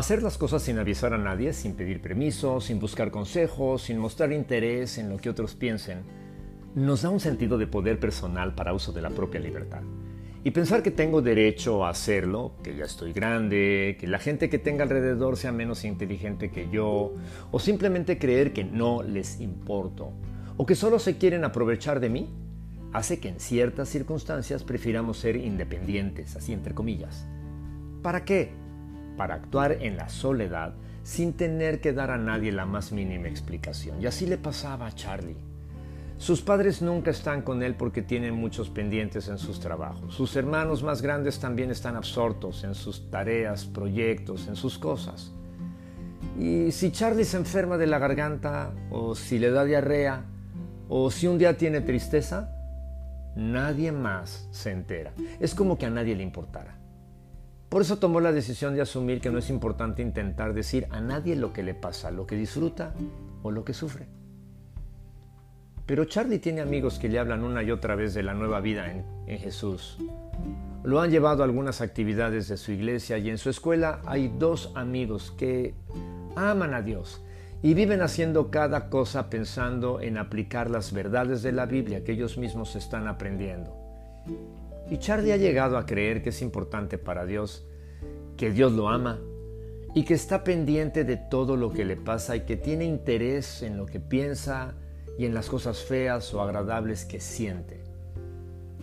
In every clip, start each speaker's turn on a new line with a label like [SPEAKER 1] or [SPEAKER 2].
[SPEAKER 1] Hacer las cosas sin avisar a nadie, sin pedir permiso, sin buscar consejos, sin mostrar interés en lo que otros piensen, nos da un sentido de poder personal para uso de la propia libertad. Y pensar que tengo derecho a hacerlo, que ya estoy grande, que la gente que tenga alrededor sea menos inteligente que yo, o simplemente creer que no les importo, o que solo se quieren aprovechar de mí, hace que en ciertas circunstancias prefiramos ser independientes, así entre comillas. ¿Para qué? Para actuar en la soledad sin tener que dar a nadie la más mínima explicación. Y así le pasaba a Charlie. Sus padres nunca están con él porque tienen muchos pendientes en sus trabajos. Sus hermanos más grandes también están absortos en sus tareas, proyectos, en sus cosas. Y si Charlie se enferma de la garganta, o si le da diarrea, o si un día tiene tristeza, nadie más se entera. Es como que a nadie le importara. Por eso tomó la decisión de asumir que no es importante intentar decir a nadie lo que le pasa, lo que disfruta o lo que sufre. Pero Charlie tiene amigos que le hablan una y otra vez de la nueva vida en, Jesús. Lo han llevado a algunas actividades de su iglesia y en su escuela hay dos amigos que aman a Dios y viven haciendo cada cosa pensando en aplicar las verdades de la Biblia que ellos mismos están aprendiendo. Y Charlie ha llegado a creer que es importante para Dios, que Dios lo ama y que está pendiente de todo lo que le pasa y que tiene interés en lo que piensa, y en las cosas feas o agradables que siente.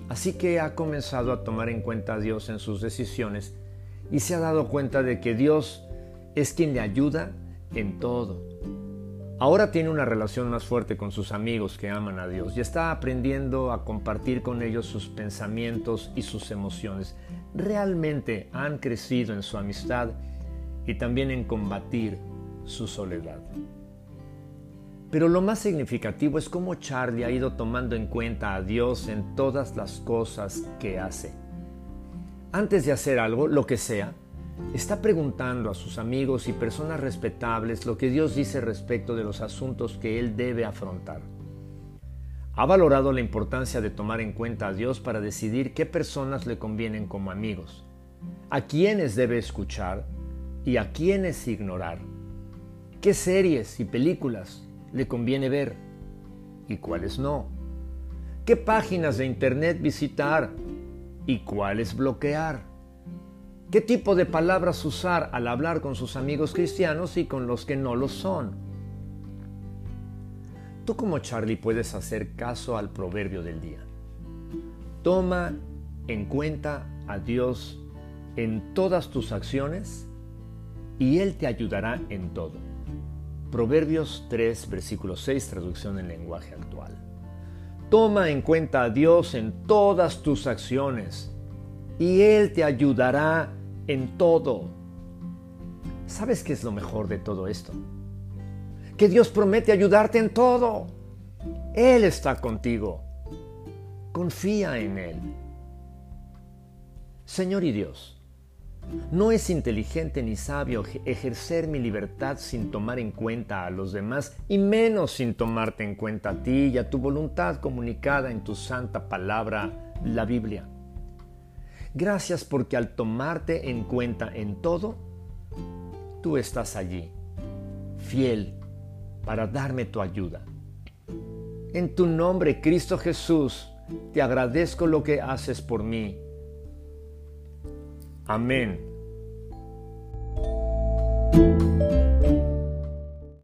[SPEAKER 1] Así que ha comenzado a tomar en cuenta a Dios en sus decisiones y se ha dado cuenta de que Dios es quien le ayuda en todo. Ahora tiene una relación más fuerte con sus amigos que aman a Dios y está aprendiendo a compartir con ellos sus pensamientos y sus emociones. Realmente han crecido en su amistad y también en combatir su soledad. Pero lo más significativo es cómo Charlie ha ido tomando en cuenta a Dios en todas las cosas que hace. Antes de hacer algo, lo que sea, está preguntando a sus amigos y personas respetables lo que Dios dice respecto de los asuntos que él debe afrontar. Ha valorado la importancia de tomar en cuenta a Dios para decidir qué personas le convienen como amigos, a quiénes debe escuchar y a quiénes ignorar, qué series y películas le conviene ver y cuáles no. ¿Qué páginas de Internet visitar y cuáles bloquear? ¿Qué tipo de palabras usar al hablar con sus amigos cristianos y con los que no lo son? Tú como Charlie puedes hacer caso al proverbio del día. Toma en cuenta a Dios en todas tus acciones y Él te ayudará en todo. Proverbios 3, versículo 6, traducción en lenguaje actual. Toma en cuenta a Dios en todas tus acciones y Él te ayudará en todo. ¿Sabes qué es lo mejor de todo esto? Que Dios promete ayudarte en todo. Él está contigo. Confía en Él. Señor y Dios, no es inteligente ni sabio ejercer mi libertad sin tomar en cuenta a los demás y menos sin tomarte en cuenta a ti y a tu voluntad comunicada en tu santa palabra, la Biblia. Gracias porque al tomarte en cuenta en todo, tú estás allí, fiel, para darme tu ayuda. En tu nombre, Cristo Jesús, te agradezco lo que haces por mí Amén.